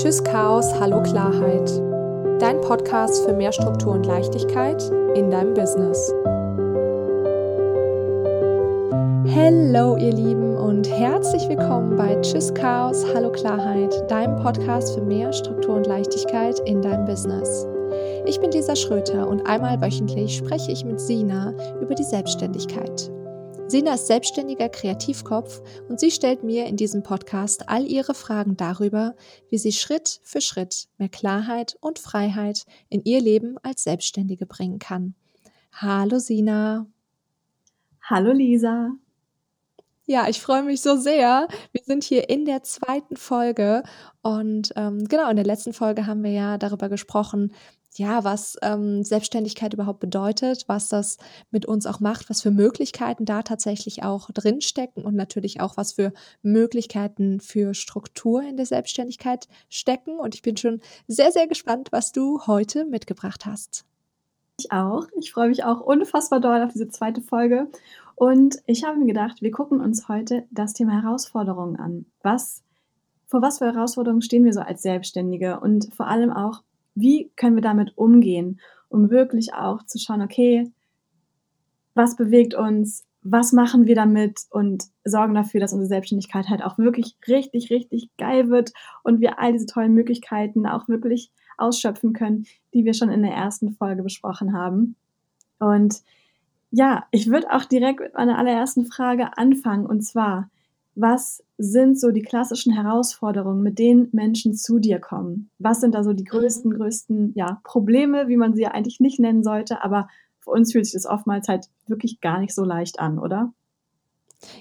Tschüss Chaos, Hallo Klarheit. Dein Podcast für mehr Struktur und Leichtigkeit in deinem Business. Hallo ihr Lieben und herzlich willkommen bei Tschüss Chaos, Hallo Klarheit, deinem Podcast für mehr Struktur und Leichtigkeit in deinem Business. Ich bin Lisa Schröter und einmal wöchentlich spreche ich mit Sina über die Selbstständigkeit. Sina ist selbstständiger Kreativkopf und sie stellt mir in diesem Podcast all ihre Fragen darüber, wie sie Schritt für Schritt mehr Klarheit und Freiheit in ihr Leben als Selbstständige bringen kann. Hallo Sina. Hallo Lisa. Ja, ich freue mich so sehr. Wir sind hier in der zweiten Folge und ähm, genau, in der letzten Folge haben wir ja darüber gesprochen, ja, was ähm, Selbstständigkeit überhaupt bedeutet, was das mit uns auch macht, was für Möglichkeiten da tatsächlich auch drinstecken und natürlich auch, was für Möglichkeiten für Struktur in der Selbstständigkeit stecken. Und ich bin schon sehr, sehr gespannt, was du heute mitgebracht hast. Ich auch. Ich freue mich auch unfassbar doll auf diese zweite Folge. Und ich habe mir gedacht, wir gucken uns heute das Thema Herausforderungen an. Was, vor was für Herausforderungen stehen wir so als Selbstständige? Und vor allem auch, wie können wir damit umgehen, um wirklich auch zu schauen, okay, was bewegt uns, was machen wir damit und sorgen dafür, dass unsere Selbstständigkeit halt auch wirklich richtig, richtig geil wird und wir all diese tollen Möglichkeiten auch wirklich ausschöpfen können, die wir schon in der ersten Folge besprochen haben. Und ja, ich würde auch direkt mit meiner allerersten Frage anfangen und zwar, was sind so die klassischen Herausforderungen, mit denen Menschen zu dir kommen? Was sind da so die größten, größten ja, Probleme, wie man sie ja eigentlich nicht nennen sollte, aber für uns fühlt sich das oftmals halt wirklich gar nicht so leicht an, oder?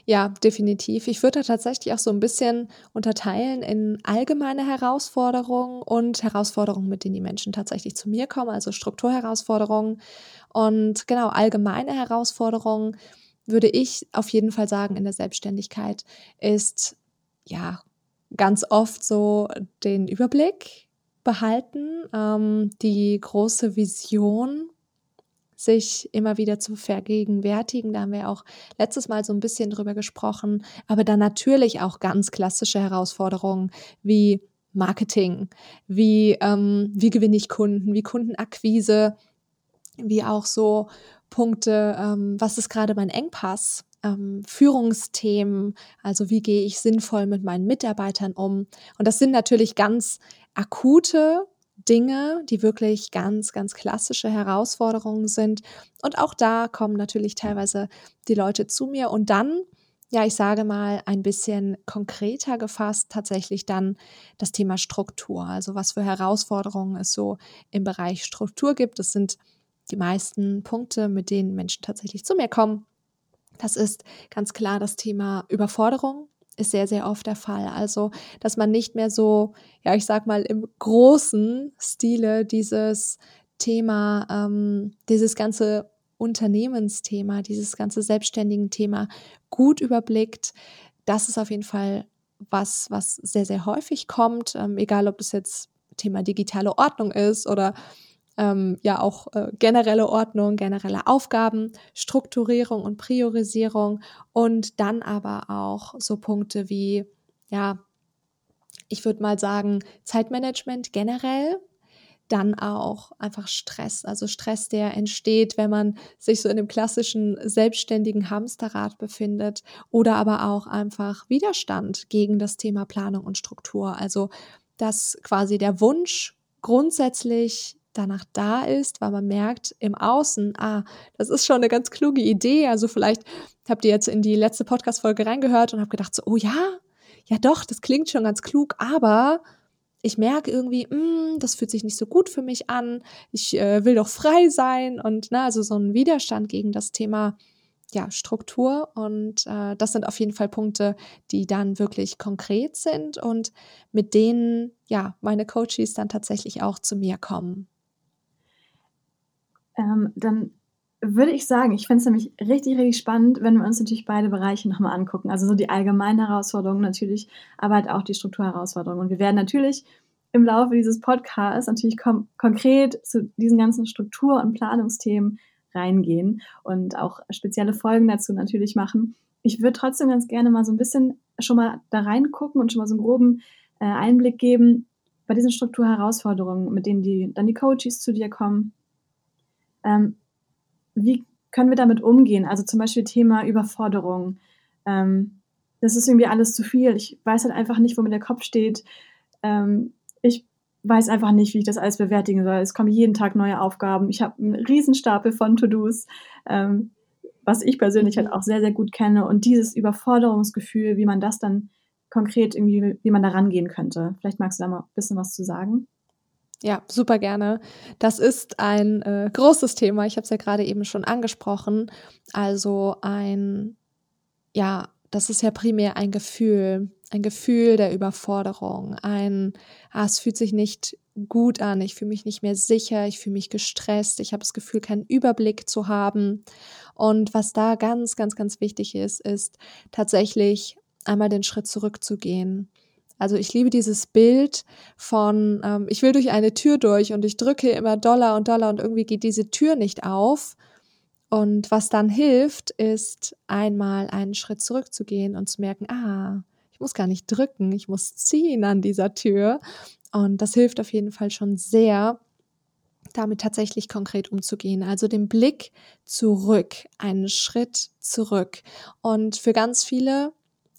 Ja, definitiv. Ich würde da tatsächlich auch so ein bisschen unterteilen in allgemeine Herausforderungen und Herausforderungen, mit denen die Menschen tatsächlich zu mir kommen, also Strukturherausforderungen. Und genau, allgemeine Herausforderungen würde ich auf jeden Fall sagen in der Selbstständigkeit, ist ja ganz oft so den Überblick behalten, ähm, die große Vision sich immer wieder zu vergegenwärtigen. Da haben wir auch letztes Mal so ein bisschen drüber gesprochen. Aber dann natürlich auch ganz klassische Herausforderungen wie Marketing, wie, ähm, wie gewinne ich Kunden, wie Kundenakquise, wie auch so Punkte, ähm, was ist gerade mein Engpass? Ähm, Führungsthemen, also wie gehe ich sinnvoll mit meinen Mitarbeitern um? Und das sind natürlich ganz akute Dinge, die wirklich ganz, ganz klassische Herausforderungen sind. Und auch da kommen natürlich teilweise die Leute zu mir und dann, ja, ich sage mal ein bisschen konkreter gefasst, tatsächlich dann das Thema Struktur. Also was für Herausforderungen es so im Bereich Struktur gibt. Das sind die meisten Punkte, mit denen Menschen tatsächlich zu mir kommen. Das ist ganz klar das Thema Überforderung, ist sehr, sehr oft der Fall. Also, dass man nicht mehr so, ja, ich sag mal, im großen Stile dieses Thema, ähm, dieses ganze Unternehmensthema, dieses ganze selbstständigen Thema gut überblickt. Das ist auf jeden Fall was, was sehr, sehr häufig kommt, ähm, egal ob das jetzt Thema digitale Ordnung ist oder ähm, ja auch äh, generelle Ordnung, generelle Aufgaben, Strukturierung und Priorisierung und dann aber auch so Punkte wie, ja, ich würde mal sagen, Zeitmanagement generell, dann auch einfach Stress, also Stress, der entsteht, wenn man sich so in dem klassischen selbstständigen Hamsterrad befindet oder aber auch einfach Widerstand gegen das Thema Planung und Struktur. Also dass quasi der Wunsch grundsätzlich danach da ist, weil man merkt im Außen, ah, das ist schon eine ganz kluge Idee. Also vielleicht habt ihr jetzt in die letzte Podcast-Folge reingehört und habt gedacht so, oh ja, ja doch, das klingt schon ganz klug, aber ich merke irgendwie, mh, hm, das fühlt sich nicht so gut für mich an. Ich äh, will doch frei sein und na, ne, also so ein Widerstand gegen das Thema ja, Struktur und äh, das sind auf jeden Fall Punkte, die dann wirklich konkret sind und mit denen ja meine Coaches dann tatsächlich auch zu mir kommen ähm, dann würde ich sagen, ich fände es nämlich richtig, richtig spannend, wenn wir uns natürlich beide Bereiche nochmal angucken. Also so die allgemeinen Herausforderungen natürlich, aber halt auch die Strukturherausforderungen. Und wir werden natürlich im Laufe dieses Podcasts natürlich konkret zu diesen ganzen Struktur- und Planungsthemen reingehen und auch spezielle Folgen dazu natürlich machen. Ich würde trotzdem ganz gerne mal so ein bisschen schon mal da reingucken und schon mal so einen groben äh, Einblick geben, bei diesen Strukturherausforderungen, mit denen die, dann die Coaches zu dir kommen, ähm, wie können wir damit umgehen? Also zum Beispiel Thema Überforderung. Ähm, das ist irgendwie alles zu viel. Ich weiß halt einfach nicht, wo mir der Kopf steht. Ähm, ich weiß einfach nicht, wie ich das alles bewältigen soll. Es kommen jeden Tag neue Aufgaben. Ich habe einen Riesenstapel von To-Dos, ähm, was ich persönlich halt auch sehr, sehr gut kenne. Und dieses Überforderungsgefühl, wie man das dann konkret irgendwie, wie man da rangehen könnte. Vielleicht magst du da mal ein bisschen was zu sagen. Ja, super gerne. Das ist ein äh, großes Thema. Ich habe es ja gerade eben schon angesprochen. Also ein, ja, das ist ja primär ein Gefühl, ein Gefühl der Überforderung, ein, ah, es fühlt sich nicht gut an, ich fühle mich nicht mehr sicher, ich fühle mich gestresst, ich habe das Gefühl, keinen Überblick zu haben. Und was da ganz, ganz, ganz wichtig ist, ist tatsächlich einmal den Schritt zurückzugehen. Also ich liebe dieses Bild von, ähm, ich will durch eine Tür durch und ich drücke immer Dollar und Dollar und irgendwie geht diese Tür nicht auf. Und was dann hilft, ist einmal einen Schritt zurückzugehen und zu merken, ah, ich muss gar nicht drücken, ich muss ziehen an dieser Tür. Und das hilft auf jeden Fall schon sehr, damit tatsächlich konkret umzugehen. Also den Blick zurück, einen Schritt zurück. Und für ganz viele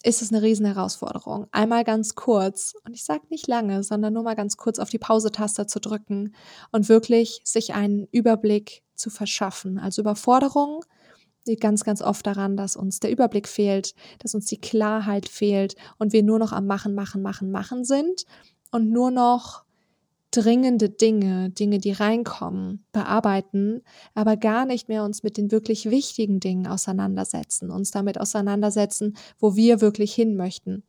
ist es eine riesen Herausforderung. Einmal ganz kurz, und ich sage nicht lange, sondern nur mal ganz kurz auf die Pause-Taste zu drücken und wirklich sich einen Überblick zu verschaffen. Also Überforderung liegt ganz, ganz oft daran, dass uns der Überblick fehlt, dass uns die Klarheit fehlt und wir nur noch am Machen, Machen, Machen, Machen sind und nur noch dringende Dinge, Dinge, die reinkommen, bearbeiten, aber gar nicht mehr uns mit den wirklich wichtigen Dingen auseinandersetzen, uns damit auseinandersetzen, wo wir wirklich hin möchten.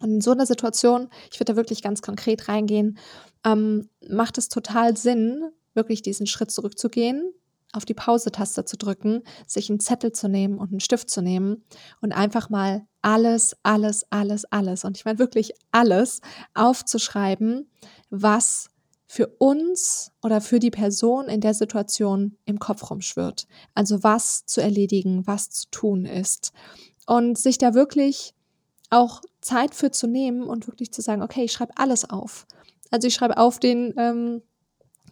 Und in so einer Situation, ich würde da wirklich ganz konkret reingehen, ähm, macht es total Sinn, wirklich diesen Schritt zurückzugehen, auf die Pause-Taste zu drücken, sich einen Zettel zu nehmen und einen Stift zu nehmen und einfach mal alles, alles, alles, alles, und ich meine wirklich alles aufzuschreiben, was für uns oder für die Person in der Situation im Kopf rumschwirrt. Also was zu erledigen, was zu tun ist. Und sich da wirklich auch Zeit für zu nehmen und wirklich zu sagen, okay, ich schreibe alles auf. Also ich schreibe auf den ähm,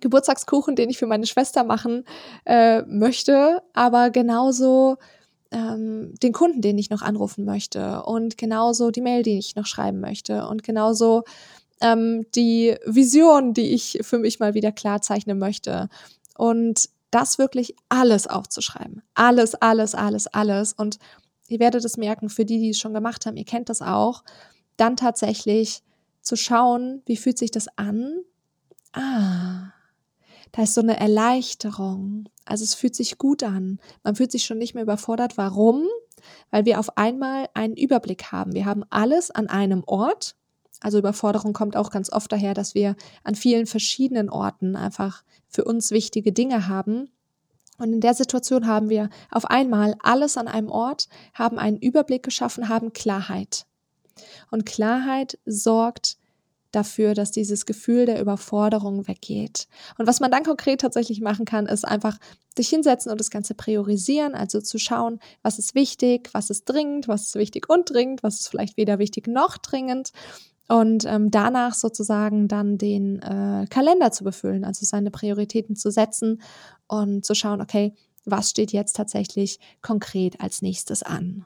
Geburtstagskuchen, den ich für meine Schwester machen äh, möchte, aber genauso ähm, den Kunden, den ich noch anrufen möchte und genauso die Mail, die ich noch schreiben möchte und genauso ähm, die Vision, die ich für mich mal wieder klar zeichnen möchte. Und das wirklich alles aufzuschreiben. Alles, alles, alles, alles. Und ihr werdet es merken, für die, die es schon gemacht haben, ihr kennt das auch, dann tatsächlich zu schauen, wie fühlt sich das an? Ah, da ist so eine Erleichterung. Also es fühlt sich gut an. Man fühlt sich schon nicht mehr überfordert. Warum? Weil wir auf einmal einen Überblick haben. Wir haben alles an einem Ort. Also Überforderung kommt auch ganz oft daher, dass wir an vielen verschiedenen Orten einfach für uns wichtige Dinge haben. Und in der Situation haben wir auf einmal alles an einem Ort, haben einen Überblick geschaffen, haben Klarheit. Und Klarheit sorgt dafür, dass dieses Gefühl der Überforderung weggeht. Und was man dann konkret tatsächlich machen kann, ist einfach sich hinsetzen und das Ganze priorisieren, also zu schauen, was ist wichtig, was ist dringend, was ist wichtig und dringend, was ist vielleicht weder wichtig noch dringend. Und ähm, danach sozusagen dann den äh, Kalender zu befüllen, also seine Prioritäten zu setzen und zu schauen, okay, was steht jetzt tatsächlich konkret als nächstes an.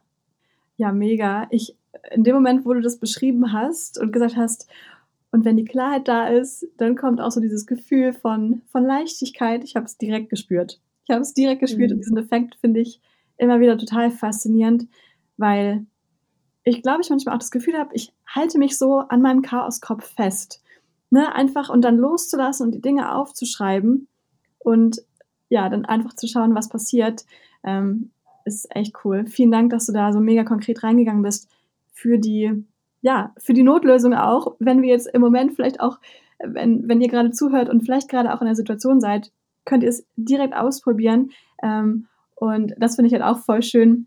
Ja, mega. Ich, in dem Moment, wo du das beschrieben hast und gesagt hast, und wenn die Klarheit da ist, dann kommt auch so dieses Gefühl von, von Leichtigkeit. Ich habe es direkt gespürt. Ich habe es direkt gespürt mhm. und diesen Effekt finde ich immer wieder total faszinierend, weil ich glaube, ich manchmal auch das Gefühl habe, ich halte mich so an meinem Chaoskopf fest. Ne? Einfach und dann loszulassen und die Dinge aufzuschreiben und ja, dann einfach zu schauen, was passiert, ähm, ist echt cool. Vielen Dank, dass du da so mega konkret reingegangen bist für die ja, für die Notlösung auch, wenn wir jetzt im Moment vielleicht auch, wenn, wenn ihr gerade zuhört und vielleicht gerade auch in der Situation seid, könnt ihr es direkt ausprobieren. Ähm, und das finde ich halt auch voll schön.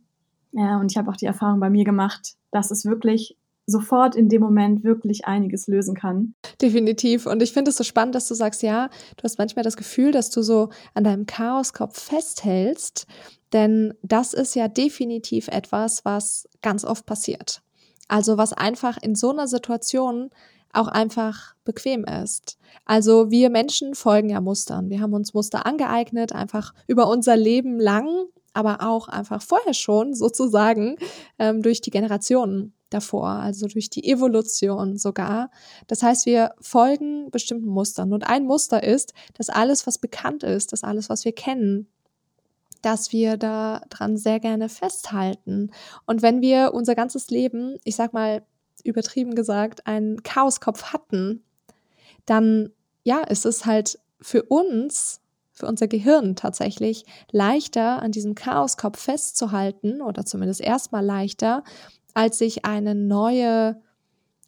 Ja, und ich habe auch die Erfahrung bei mir gemacht, dass es wirklich sofort in dem Moment wirklich einiges lösen kann. Definitiv. Und ich finde es so spannend, dass du sagst, ja, du hast manchmal das Gefühl, dass du so an deinem Chaoskopf festhältst. Denn das ist ja definitiv etwas, was ganz oft passiert. Also was einfach in so einer Situation auch einfach bequem ist. Also wir Menschen folgen ja Mustern. Wir haben uns Muster angeeignet, einfach über unser Leben lang, aber auch einfach vorher schon sozusagen ähm, durch die Generationen davor, also durch die Evolution sogar. Das heißt, wir folgen bestimmten Mustern. Und ein Muster ist, dass alles, was bekannt ist, dass alles, was wir kennen, dass wir da dran sehr gerne festhalten. Und wenn wir unser ganzes Leben, ich sag mal übertrieben gesagt, einen Chaoskopf hatten, dann ja, ist es halt für uns, für unser Gehirn tatsächlich leichter, an diesem Chaoskopf festzuhalten oder zumindest erstmal leichter, als sich eine neue,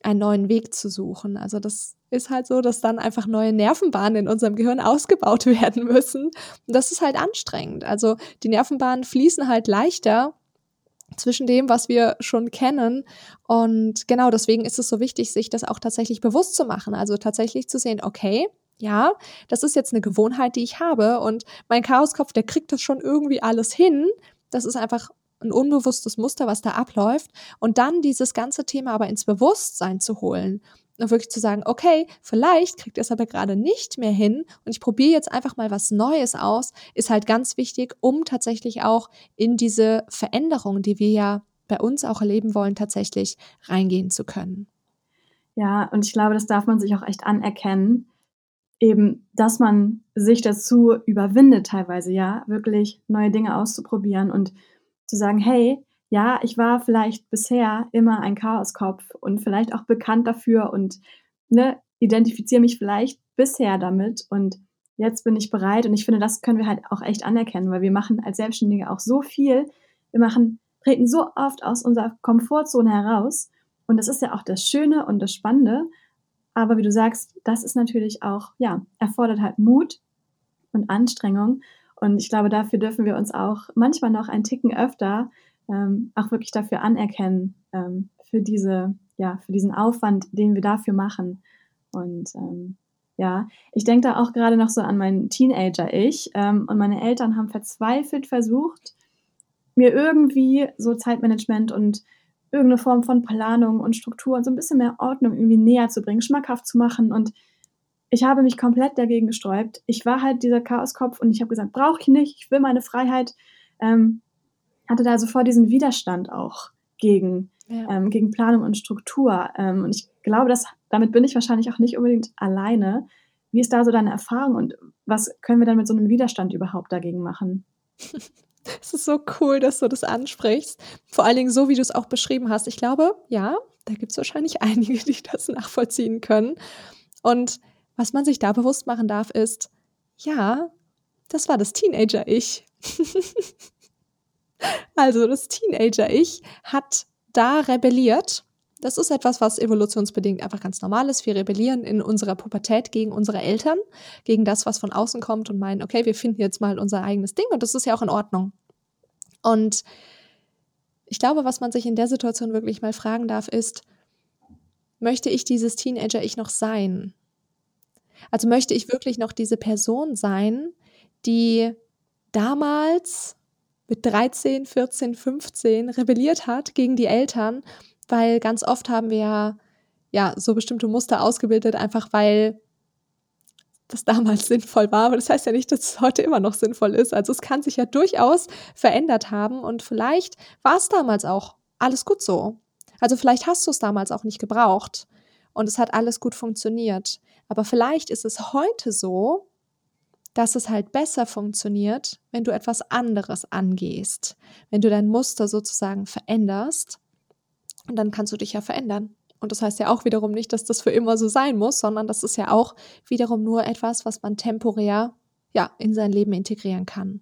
einen neuen Weg zu suchen. Also das ist halt so, dass dann einfach neue Nervenbahnen in unserem Gehirn ausgebaut werden müssen. Und das ist halt anstrengend. Also die Nervenbahnen fließen halt leichter zwischen dem, was wir schon kennen. Und genau deswegen ist es so wichtig, sich das auch tatsächlich bewusst zu machen. Also tatsächlich zu sehen, okay, ja, das ist jetzt eine Gewohnheit, die ich habe und mein Chaoskopf, der kriegt das schon irgendwie alles hin. Das ist einfach ein unbewusstes Muster, was da abläuft. Und dann dieses ganze Thema aber ins Bewusstsein zu holen und wirklich zu sagen, okay, vielleicht kriegt ihr es aber gerade nicht mehr hin und ich probiere jetzt einfach mal was Neues aus, ist halt ganz wichtig, um tatsächlich auch in diese Veränderung, die wir ja bei uns auch erleben wollen, tatsächlich reingehen zu können. Ja, und ich glaube, das darf man sich auch echt anerkennen, eben, dass man sich dazu überwindet, teilweise, ja, wirklich neue Dinge auszuprobieren und zu sagen, hey, ja, ich war vielleicht bisher immer ein Chaoskopf und vielleicht auch bekannt dafür und ne, identifiziere mich vielleicht bisher damit und jetzt bin ich bereit und ich finde, das können wir halt auch echt anerkennen, weil wir machen als Selbstständige auch so viel. Wir machen, treten so oft aus unserer Komfortzone heraus und das ist ja auch das Schöne und das Spannende. Aber wie du sagst, das ist natürlich auch, ja, erfordert halt Mut und Anstrengung. Und ich glaube, dafür dürfen wir uns auch manchmal noch ein Ticken öfter ähm, auch wirklich dafür anerkennen, ähm, für diese, ja, für diesen Aufwand, den wir dafür machen. Und ähm, ja, ich denke da auch gerade noch so an meinen Teenager-Ich. Ähm, und meine Eltern haben verzweifelt versucht, mir irgendwie so Zeitmanagement und irgendeine Form von Planung und Struktur und so ein bisschen mehr Ordnung irgendwie näher zu bringen, schmackhaft zu machen. Und ich habe mich komplett dagegen gesträubt. Ich war halt dieser Chaoskopf und ich habe gesagt, brauche ich nicht, ich will meine Freiheit. Ähm, hatte da sofort diesen Widerstand auch gegen, ja. ähm, gegen Planung und Struktur. Ähm, und ich glaube, dass damit bin ich wahrscheinlich auch nicht unbedingt alleine. Wie ist da so deine Erfahrung und was können wir dann mit so einem Widerstand überhaupt dagegen machen? Es ist so cool, dass du das ansprichst. Vor allen Dingen so, wie du es auch beschrieben hast. Ich glaube, ja, da gibt es wahrscheinlich einige, die das nachvollziehen können. Und was man sich da bewusst machen darf, ist, ja, das war das Teenager-Ich. Also das Teenager-Ich hat da rebelliert. Das ist etwas, was evolutionsbedingt einfach ganz normal ist. Wir rebellieren in unserer Pubertät gegen unsere Eltern, gegen das, was von außen kommt und meinen, okay, wir finden jetzt mal unser eigenes Ding und das ist ja auch in Ordnung. Und ich glaube, was man sich in der Situation wirklich mal fragen darf, ist, möchte ich dieses Teenager-Ich noch sein? Also möchte ich wirklich noch diese Person sein, die damals mit 13, 14, 15 rebelliert hat gegen die Eltern, weil ganz oft haben wir ja, ja so bestimmte Muster ausgebildet, einfach weil das damals sinnvoll war, aber das heißt ja nicht, dass es heute immer noch sinnvoll ist. Also es kann sich ja durchaus verändert haben und vielleicht war es damals auch alles gut so. Also vielleicht hast du es damals auch nicht gebraucht und es hat alles gut funktioniert. Aber vielleicht ist es heute so, dass es halt besser funktioniert, wenn du etwas anderes angehst, wenn du dein Muster sozusagen veränderst. Und dann kannst du dich ja verändern. Und das heißt ja auch wiederum nicht, dass das für immer so sein muss, sondern das ist ja auch wiederum nur etwas, was man temporär ja in sein Leben integrieren kann.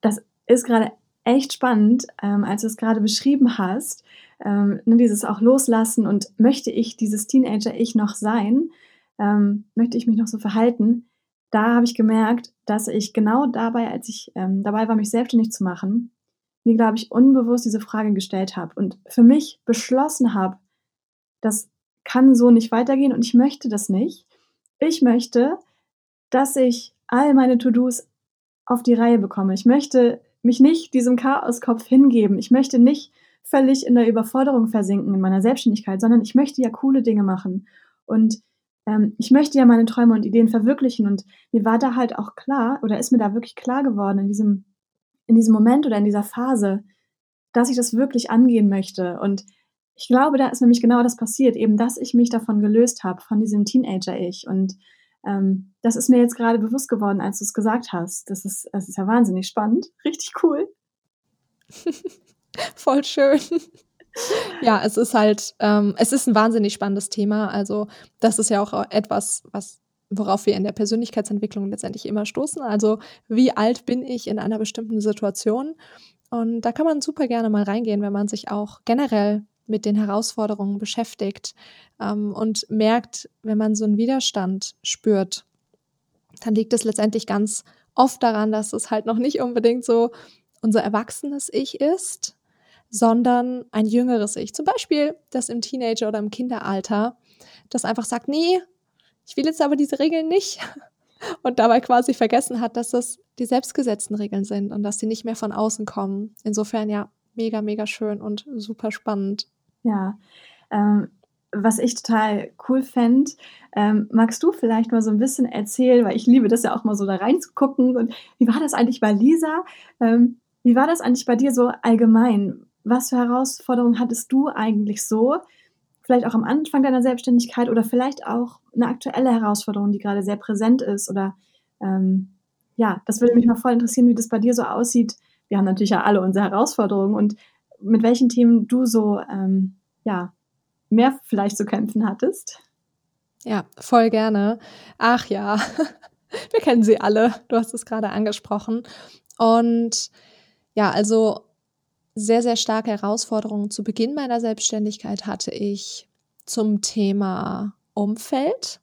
Das ist gerade echt spannend, ähm, als du es gerade beschrieben hast, ähm, ne, dieses auch loslassen und möchte ich dieses Teenager-Ich noch sein, ähm, möchte ich mich noch so verhalten, da habe ich gemerkt, dass ich genau dabei, als ich ähm, dabei war, mich selbstständig zu machen, mir, glaube ich, unbewusst diese Frage gestellt habe und für mich beschlossen habe, das kann so nicht weitergehen und ich möchte das nicht. Ich möchte, dass ich all meine To-Dos auf die Reihe bekomme. Ich möchte mich nicht diesem Chaoskopf hingeben. Ich möchte nicht völlig in der Überforderung versinken in meiner Selbstständigkeit, sondern ich möchte ja coole Dinge machen. Und ähm, ich möchte ja meine Träume und Ideen verwirklichen. Und mir war da halt auch klar, oder ist mir da wirklich klar geworden in diesem, in diesem Moment oder in dieser Phase, dass ich das wirklich angehen möchte. Und ich glaube, da ist nämlich genau das passiert, eben, dass ich mich davon gelöst habe, von diesem Teenager-Ich. Und ähm, das ist mir jetzt gerade bewusst geworden, als du es gesagt hast. Das ist, das ist ja wahnsinnig spannend. Richtig cool. Voll schön. ja, es ist halt, ähm, es ist ein wahnsinnig spannendes Thema. Also, das ist ja auch etwas, was worauf wir in der Persönlichkeitsentwicklung letztendlich immer stoßen. Also, wie alt bin ich in einer bestimmten Situation? Und da kann man super gerne mal reingehen, wenn man sich auch generell mit den Herausforderungen beschäftigt ähm, und merkt, wenn man so einen Widerstand spürt, dann liegt es letztendlich ganz oft daran, dass es halt noch nicht unbedingt so unser erwachsenes Ich ist, sondern ein jüngeres Ich. Zum Beispiel das im Teenager- oder im Kinderalter, das einfach sagt, nee, ich will jetzt aber diese Regeln nicht. Und dabei quasi vergessen hat, dass das die selbstgesetzten Regeln sind und dass sie nicht mehr von außen kommen. Insofern ja, mega, mega schön und super spannend. Ja, ähm, was ich total cool fände, ähm, magst du vielleicht mal so ein bisschen erzählen, weil ich liebe das ja auch mal so da reinzugucken. Und wie war das eigentlich bei Lisa? Ähm, wie war das eigentlich bei dir so allgemein? Was für Herausforderungen hattest du eigentlich so? Vielleicht auch am Anfang deiner Selbstständigkeit oder vielleicht auch eine aktuelle Herausforderung, die gerade sehr präsent ist? Oder ähm, ja, das würde mich mal voll interessieren, wie das bei dir so aussieht. Wir haben natürlich ja alle unsere Herausforderungen und mit welchen Themen du so ähm, ja mehr vielleicht zu kämpfen hattest. Ja, voll gerne. Ach ja, wir kennen sie alle. Du hast es gerade angesprochen. Und ja, also sehr, sehr starke Herausforderungen zu Beginn meiner Selbstständigkeit hatte ich zum Thema Umfeld.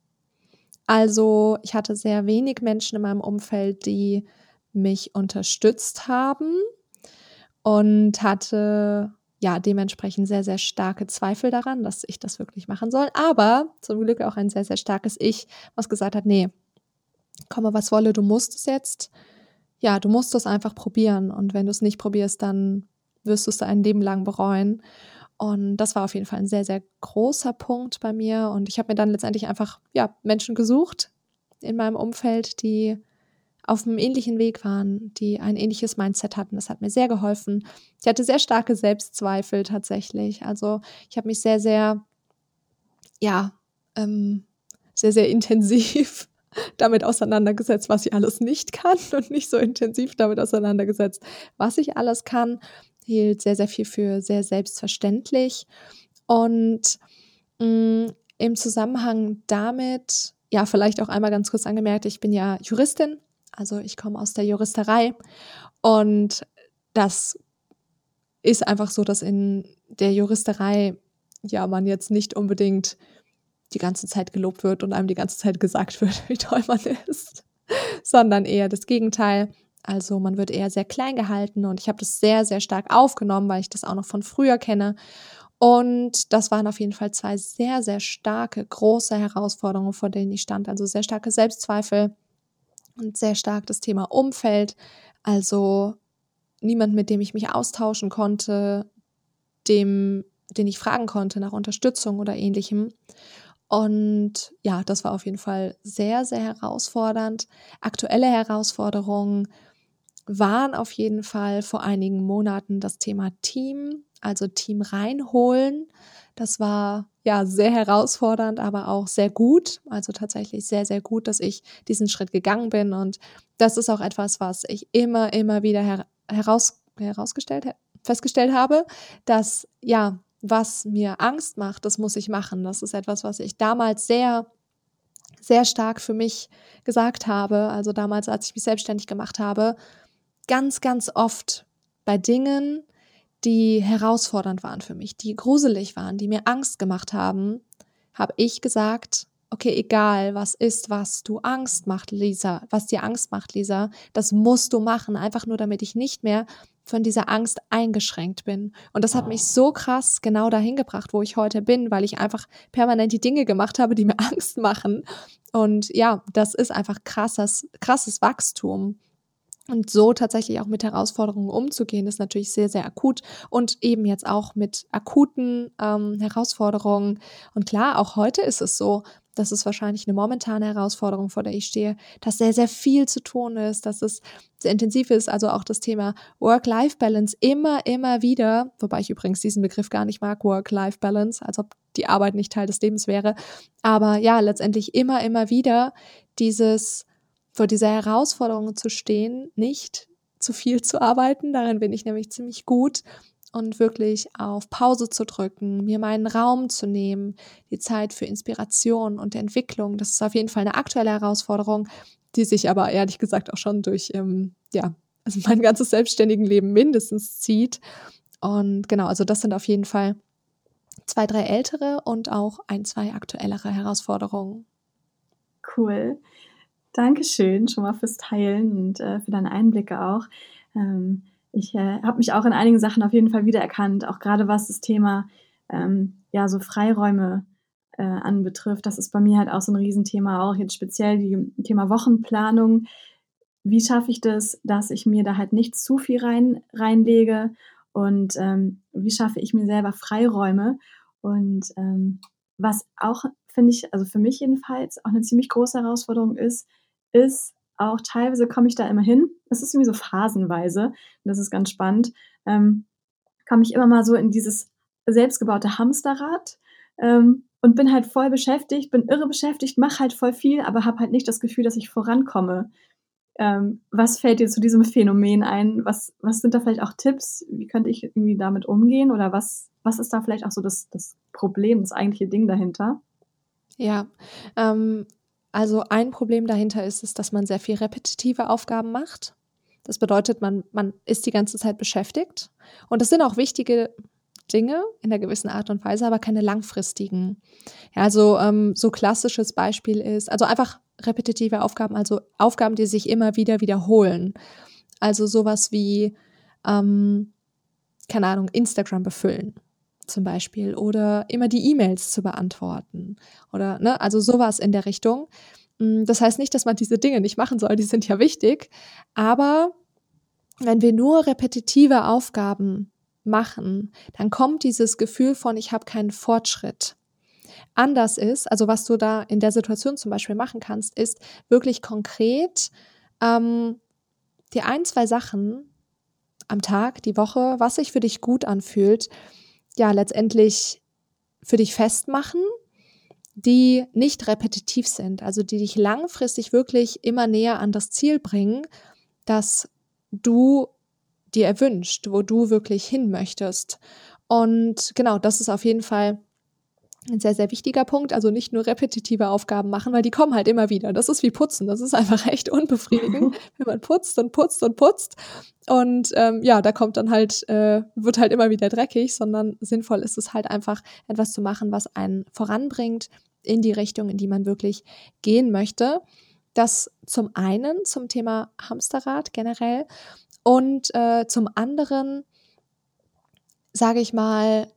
Also ich hatte sehr wenig Menschen in meinem Umfeld, die mich unterstützt haben und hatte ja dementsprechend sehr, sehr starke Zweifel daran, dass ich das wirklich machen soll. Aber zum Glück auch ein sehr, sehr starkes Ich, was gesagt hat, nee, komme was wolle, du musst es jetzt. Ja, du musst es einfach probieren. Und wenn du es nicht probierst, dann wirst du es ein Leben lang bereuen. Und das war auf jeden Fall ein sehr, sehr großer Punkt bei mir. Und ich habe mir dann letztendlich einfach ja, Menschen gesucht in meinem Umfeld, die auf einem ähnlichen Weg waren, die ein ähnliches Mindset hatten. Das hat mir sehr geholfen. Ich hatte sehr starke Selbstzweifel tatsächlich. Also ich habe mich sehr, sehr, ja, ähm, sehr, sehr intensiv damit auseinandergesetzt, was ich alles nicht kann und nicht so intensiv damit auseinandergesetzt, was ich alles kann. Hielt sehr, sehr viel für sehr selbstverständlich. Und mh, mm, im Zusammenhang damit, ja, vielleicht auch einmal ganz kurz angemerkt, ich bin ja Juristin, also ich komme aus der Juristerei und das ist einfach so, dass in der Juristerei ja man jetzt nicht unbedingt die ganze Zeit gelobt wird und einem die ganze Zeit gesagt wird, wie toll man ist, sondern eher das Gegenteil. Also man wird eher sehr klein gehalten und ich habe das sehr, sehr stark aufgenommen, weil ich das auch noch von früher kenne. Und das waren auf jeden Fall zwei sehr, sehr starke, große Herausforderungen, vor denen ich stand. Also sehr starke Selbstzweifel, und sehr stark das Thema Umfeld. Also niemand, mit dem ich mich austauschen konnte, dem, den ich fragen konnte nach Unterstützung oder ähnlichem. Und ja, das war auf jeden Fall sehr, sehr herausfordernd. Aktuelle Herausforderungen waren auf jeden Fall vor einigen Monaten das Thema Team, also Team reinholen. Das war ja sehr herausfordernd, aber auch sehr gut. Also tatsächlich sehr, sehr gut, dass ich diesen Schritt gegangen bin. Und das ist auch etwas, was ich immer, immer wieder her heraus herausgestellt, festgestellt habe, dass ja, was mir Angst macht, das muss ich machen. Das ist etwas, was ich damals sehr sehr stark für mich gesagt habe, also damals, als ich mich selbstständig gemacht habe, ganz, ganz oft bei Dingen, die herausfordernd waren für mich, die gruselig waren, die mir Angst gemacht haben, habe ich gesagt, okay, egal, was ist, was du Angst macht, Lisa, was dir Angst macht, Lisa, das musst du machen, einfach nur damit ich nicht mehr von dieser Angst eingeschränkt bin. Und das hat mich so krass genau dahin gebracht, wo ich heute bin, weil ich einfach permanent die Dinge gemacht habe, die mir Angst machen. Und ja, das ist einfach krasses, krasses Wachstum. Und so tatsächlich auch mit Herausforderungen umzugehen, ist natürlich sehr, sehr akut und eben jetzt auch mit akuten ähm, Herausforderungen. Und klar, auch heute ist es so, das ist wahrscheinlich eine momentane Herausforderung, vor der ich stehe, dass sehr, sehr viel zu tun ist, dass es sehr intensiv ist. Also auch das Thema Work-Life-Balance immer, immer wieder, wobei ich übrigens diesen Begriff gar nicht mag, Work-Life-Balance, als ob die Arbeit nicht Teil des Lebens wäre. Aber ja, letztendlich immer, immer wieder dieses, vor dieser Herausforderung zu stehen, nicht zu viel zu arbeiten. Darin bin ich nämlich ziemlich gut und wirklich auf Pause zu drücken, mir meinen Raum zu nehmen, die Zeit für Inspiration und Entwicklung. Das ist auf jeden Fall eine aktuelle Herausforderung, die sich aber ehrlich gesagt auch schon durch, ähm, ja, also mein ganzes selbstständigen Leben mindestens zieht. Und genau, also das sind auf jeden Fall zwei, drei ältere und auch ein, zwei aktuellere Herausforderungen. Cool. Dankeschön schon mal fürs Teilen und äh, für deine Einblicke auch. Ähm, ich äh, habe mich auch in einigen Sachen auf jeden Fall wiedererkannt, auch gerade was das Thema ähm, ja so Freiräume äh, anbetrifft. Das ist bei mir halt auch so ein Riesenthema, auch jetzt speziell die Thema Wochenplanung. Wie schaffe ich das, dass ich mir da halt nicht zu viel rein, reinlege und ähm, wie schaffe ich mir selber Freiräume und ähm, was auch finde ich, also für mich jedenfalls auch eine ziemlich große Herausforderung ist, ist auch teilweise komme ich da immer hin. Das ist irgendwie so phasenweise. Das ist ganz spannend. Ähm, komme ich immer mal so in dieses selbstgebaute Hamsterrad ähm, und bin halt voll beschäftigt, bin irre beschäftigt, mache halt voll viel, aber habe halt nicht das Gefühl, dass ich vorankomme. Ähm, was fällt dir zu diesem Phänomen ein? Was, was sind da vielleicht auch Tipps? Wie könnte ich irgendwie damit umgehen? Oder was, was ist da vielleicht auch so das, das Problem, das eigentliche Ding dahinter? Ja, ähm, also ein Problem dahinter ist es, dass man sehr viel repetitive Aufgaben macht. Das bedeutet, man, man ist die ganze Zeit beschäftigt. Und das sind auch wichtige Dinge in einer gewissen Art und Weise, aber keine langfristigen. Ja, also ähm, so klassisches Beispiel ist, also einfach repetitive Aufgaben, also Aufgaben, die sich immer wieder wiederholen. Also sowas wie, ähm, keine Ahnung, Instagram befüllen zum Beispiel oder immer die E-Mails zu beantworten oder ne, also sowas in der Richtung. Mm, das heißt nicht, dass man diese Dinge nicht machen soll, die sind ja wichtig, aber wenn wir nur repetitive Aufgaben machen, dann kommt dieses Gefühl von, ich habe keinen Fortschritt. Anders ist, also was du da in der Situation zum Beispiel machen kannst, ist wirklich konkret ähm, die ein, zwei Sachen am Tag, die Woche, was sich für dich gut anfühlt, ja letztendlich für dich festmachen, die nicht repetitiv sind, also die dich langfristig wirklich immer näher an das Ziel bringen, das du dir erwünscht, wo du wirklich hin möchtest. Und genau, das ist auf jeden Fall ein sehr, sehr wichtiger Punkt. Also nicht nur repetitive Aufgaben machen, weil die kommen halt immer wieder. Das ist wie Putzen. Das ist einfach echt unbefriedigend, wenn man putzt und putzt und putzt. Und ähm, ja, da kommt dann halt, äh, wird halt immer wieder dreckig, sondern sinnvoll ist es halt einfach, etwas zu machen, was einen voranbringt in die Richtung, in die man wirklich gehen möchte. Das zum einen zum Thema Hamsterrad generell und äh, zum anderen, sage ich mal,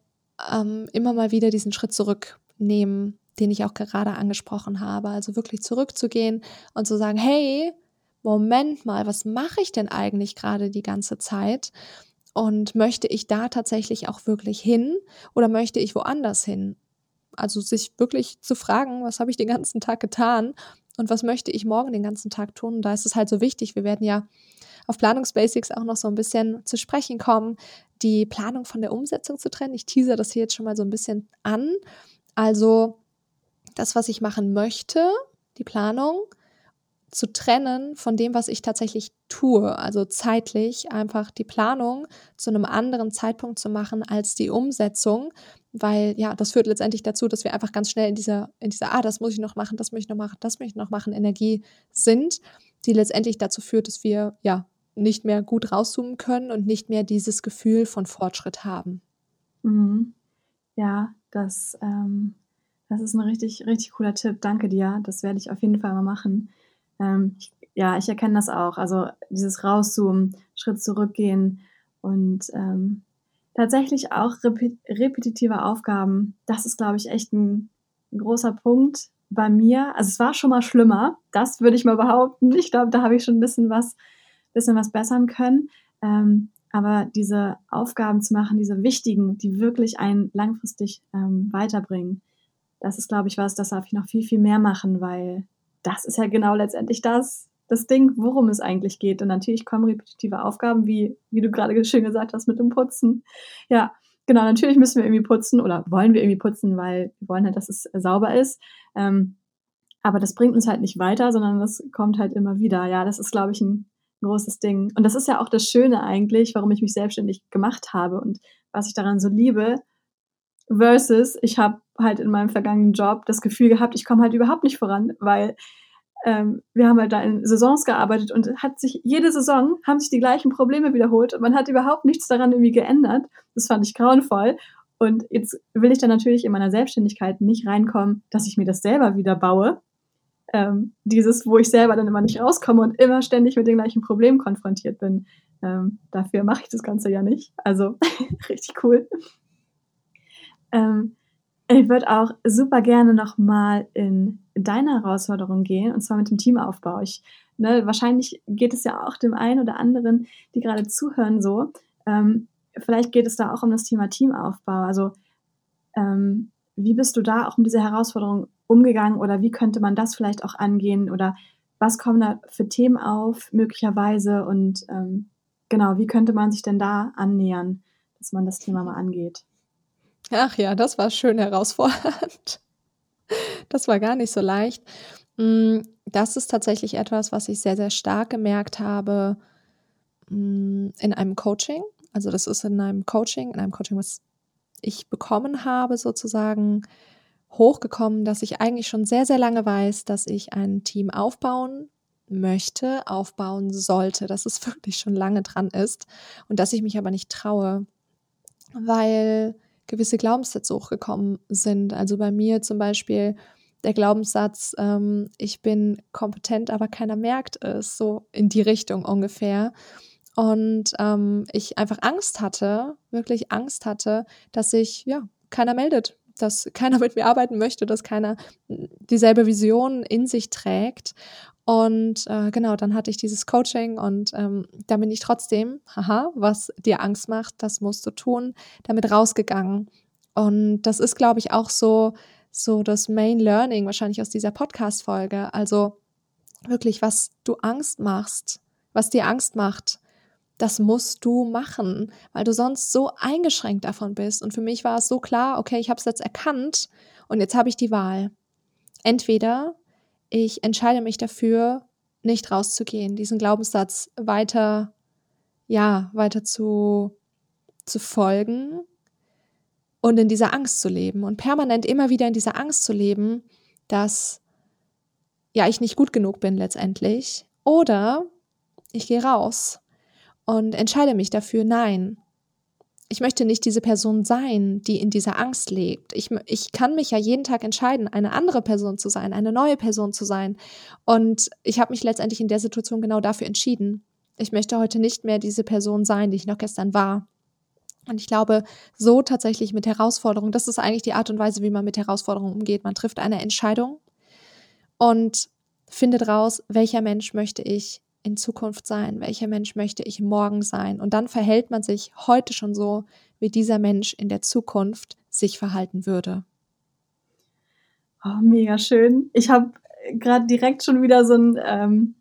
ähm, immer mal wieder diesen Schritt zurücknehmen, den ich auch gerade angesprochen habe. Also wirklich zurückzugehen und zu sagen, hey, Moment mal, was mache ich denn eigentlich gerade die ganze Zeit? Und möchte ich da tatsächlich auch wirklich hin oder möchte ich woanders hin? Also sich wirklich zu fragen, was habe ich den ganzen Tag getan und was möchte ich morgen den ganzen Tag tun? Und da ist es halt so wichtig. Wir werden ja auf Planungsbasics auch noch so ein bisschen zu sprechen kommen, die Planung von der Umsetzung zu trennen. Ich teaser das hier jetzt schon mal so ein bisschen an. Also das, was ich machen möchte, die Planung, zu trennen von dem, was ich tatsächlich tue. Also zeitlich einfach die Planung zu einem anderen Zeitpunkt zu machen als die Umsetzung, weil ja, das führt letztendlich dazu, dass wir einfach ganz schnell in dieser, in dieser, ah, das muss ich noch machen, das muss ich noch machen, das muss ich noch machen, Energie sind, die letztendlich dazu führt, dass wir ja nicht mehr gut rauszoomen können und nicht mehr dieses Gefühl von Fortschritt haben. Mhm. Ja, das, ähm, das ist ein richtig, richtig cooler Tipp. Danke dir. Das werde ich auf jeden Fall mal machen. Ähm, ich, ja, ich erkenne das auch. Also dieses Rauszoomen, Schritt zurückgehen und ähm, tatsächlich auch repet repetitive Aufgaben. Das ist, glaube ich, echt ein, ein großer Punkt bei mir. Also es war schon mal schlimmer. Das würde ich mal behaupten. Ich glaube, da habe ich schon ein bisschen was bisschen was bessern können. Ähm, aber diese Aufgaben zu machen, diese wichtigen, die wirklich einen langfristig ähm, weiterbringen, das ist, glaube ich, was, das darf ich noch viel, viel mehr machen, weil das ist ja genau letztendlich das, das Ding, worum es eigentlich geht. Und natürlich kommen repetitive Aufgaben, wie, wie du gerade schön gesagt hast, mit dem Putzen. Ja, genau, natürlich müssen wir irgendwie putzen oder wollen wir irgendwie putzen, weil wir wollen halt, dass es sauber ist. Ähm, aber das bringt uns halt nicht weiter, sondern das kommt halt immer wieder. Ja, das ist, glaube ich, ein großes Ding. Und das ist ja auch das Schöne eigentlich, warum ich mich selbstständig gemacht habe und was ich daran so liebe. Versus, ich habe halt in meinem vergangenen Job das Gefühl gehabt, ich komme halt überhaupt nicht voran, weil ähm, wir haben halt da in Saisons gearbeitet und hat sich jede Saison haben sich die gleichen Probleme wiederholt und man hat überhaupt nichts daran irgendwie geändert. Das fand ich grauenvoll. Und jetzt will ich dann natürlich in meiner Selbstständigkeit nicht reinkommen, dass ich mir das selber wieder baue. Ähm, dieses, wo ich selber dann immer nicht rauskomme und immer ständig mit den gleichen Problemen konfrontiert bin. Ähm, dafür mache ich das Ganze ja nicht. Also richtig cool. Ähm, ich würde auch super gerne nochmal in deine Herausforderung gehen, und zwar mit dem Teamaufbau. Ich, ne, wahrscheinlich geht es ja auch dem einen oder anderen, die gerade zuhören, so. Ähm, vielleicht geht es da auch um das Thema Teamaufbau. Also, ähm, wie bist du da auch mit dieser Herausforderung umgegangen oder wie könnte man das vielleicht auch angehen oder was kommen da für Themen auf möglicherweise und ähm, genau, wie könnte man sich denn da annähern, dass man das Thema mal angeht? Ach ja, das war schön herausfordernd. Das war gar nicht so leicht. Mm, das ist tatsächlich etwas, was ich sehr, sehr stark gemerkt habe mm, in einem Coaching. Also das ist in einem Coaching, in einem Coaching, was ich bekommen habe, sozusagen hochgekommen, dass ich eigentlich schon sehr, sehr lange weiß, dass ich ein Team aufbauen möchte, aufbauen sollte, dass es wirklich schon lange dran ist und dass ich mich aber nicht traue, weil gewisse Glaubenssätze hochgekommen sind. Also bei mir zum Beispiel der Glaubenssatz, ähm, ich bin kompetent, aber keiner merkt es, so in die Richtung ungefähr. Und ähm, ich einfach Angst hatte, wirklich Angst hatte, dass sich ja keiner meldet, dass keiner mit mir arbeiten möchte, dass keiner dieselbe Vision in sich trägt. Und äh, genau, dann hatte ich dieses Coaching und ähm, da bin ich trotzdem, haha, was dir Angst macht, das musst du tun, damit rausgegangen. Und das ist, glaube ich, auch so, so das Main Learning wahrscheinlich aus dieser Podcast-Folge. Also wirklich, was du Angst machst, was dir Angst macht, das musst du machen, weil du sonst so eingeschränkt davon bist. Und für mich war es so klar, okay, ich habe es jetzt erkannt und jetzt habe ich die Wahl. Entweder ich entscheide mich dafür, nicht rauszugehen, diesen Glaubenssatz weiter, ja, weiter zu, zu folgen und in dieser Angst zu leben und permanent immer wieder in dieser Angst zu leben, dass ja, ich nicht gut genug bin letztendlich oder ich gehe raus und entscheide mich dafür, nein, ich möchte nicht diese Person sein, die in dieser Angst lebt. Ich, ich kann mich ja jeden Tag entscheiden, eine andere Person zu sein, eine neue Person zu sein. Und ich habe mich letztendlich in der Situation genau dafür entschieden. Ich möchte heute nicht mehr diese Person sein, die ich noch gestern war. Und ich glaube, so tatsächlich mit Herausforderungen, das ist eigentlich die Art und Weise, wie man mit Herausforderungen umgeht. Man trifft eine Entscheidung und findet raus, welcher Mensch möchte ich in Zukunft sein? Welcher Mensch möchte ich morgen sein? Und dann verhält man sich heute schon so, wie dieser Mensch in der Zukunft sich verhalten würde. Oh, mega schön. Ich habe gerade direkt schon wieder so ein, ähm,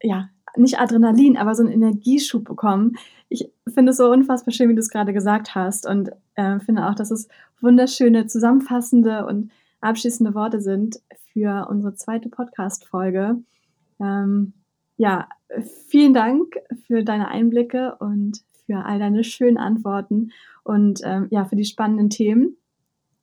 ja, nicht Adrenalin, aber so einen Energieschub bekommen. Ich finde es so unfassbar schön, wie du es gerade gesagt hast und äh, finde auch, dass es wunderschöne, zusammenfassende und abschließende Worte sind für unsere zweite Podcast-Folge. Ähm, ja, vielen Dank für deine Einblicke und für all deine schönen Antworten und ähm, ja, für die spannenden Themen,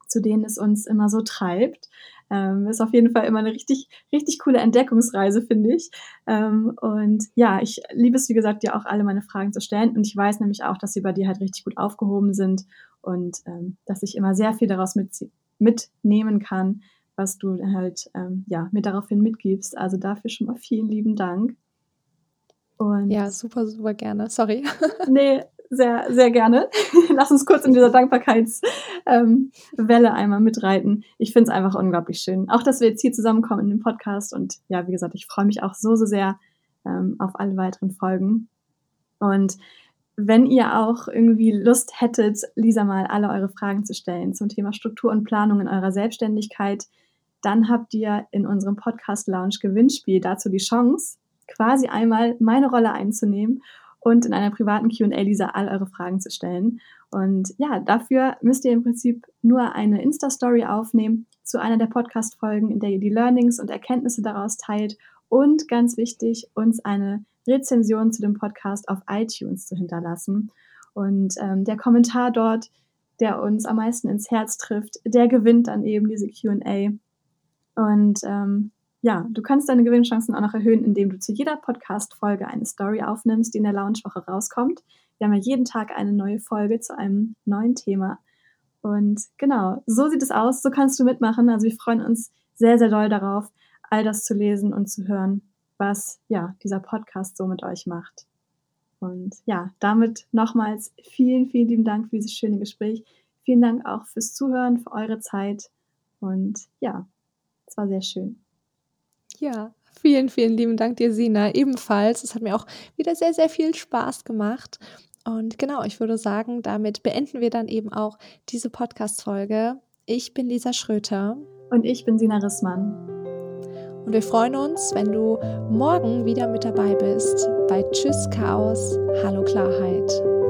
zu denen es uns immer so treibt. Ähm, ist auf jeden Fall immer eine richtig, richtig coole Entdeckungsreise, finde ich. Ähm, und ja, ich liebe es, wie gesagt, dir auch alle meine Fragen zu stellen. Und ich weiß nämlich auch, dass sie bei dir halt richtig gut aufgehoben sind und ähm, dass ich immer sehr viel daraus mit, mitnehmen kann, was du halt ähm, ja, mir daraufhin mitgibst. Also dafür schon mal vielen lieben Dank. Und ja, super, super gerne. Sorry. nee, sehr, sehr gerne. Lass uns kurz in dieser Dankbarkeitswelle ähm, einmal mitreiten. Ich finde es einfach unglaublich schön. Auch, dass wir jetzt hier zusammenkommen in dem Podcast. Und ja, wie gesagt, ich freue mich auch so, so sehr, ähm, auf alle weiteren Folgen. Und wenn ihr auch irgendwie Lust hättet, Lisa mal alle eure Fragen zu stellen zum Thema Struktur und Planung in eurer Selbstständigkeit, dann habt ihr in unserem Podcast Lounge Gewinnspiel dazu die Chance, quasi einmal meine Rolle einzunehmen und in einer privaten QA Lisa all eure Fragen zu stellen. Und ja, dafür müsst ihr im Prinzip nur eine Insta-Story aufnehmen zu einer der Podcast-Folgen, in der ihr die Learnings und Erkenntnisse daraus teilt und ganz wichtig, uns eine Rezension zu dem Podcast auf iTunes zu hinterlassen. Und ähm, der Kommentar dort, der uns am meisten ins Herz trifft, der gewinnt dann eben diese QA. Und ähm, ja, du kannst deine Gewinnchancen auch noch erhöhen, indem du zu jeder Podcast-Folge eine Story aufnimmst, die in der Launchwoche rauskommt. Wir haben ja jeden Tag eine neue Folge zu einem neuen Thema. Und genau, so sieht es aus, so kannst du mitmachen. Also wir freuen uns sehr, sehr doll darauf, all das zu lesen und zu hören, was ja dieser Podcast so mit euch macht. Und ja, damit nochmals vielen, vielen lieben Dank für dieses schöne Gespräch. Vielen Dank auch fürs Zuhören, für eure Zeit. Und ja, es war sehr schön. Ja, vielen, vielen lieben Dank dir, Sina. Ebenfalls. Es hat mir auch wieder sehr, sehr viel Spaß gemacht. Und genau, ich würde sagen, damit beenden wir dann eben auch diese Podcast-Folge. Ich bin Lisa Schröter. Und ich bin Sina Rissmann. Und wir freuen uns, wenn du morgen wieder mit dabei bist bei Tschüss Chaos, Hallo Klarheit.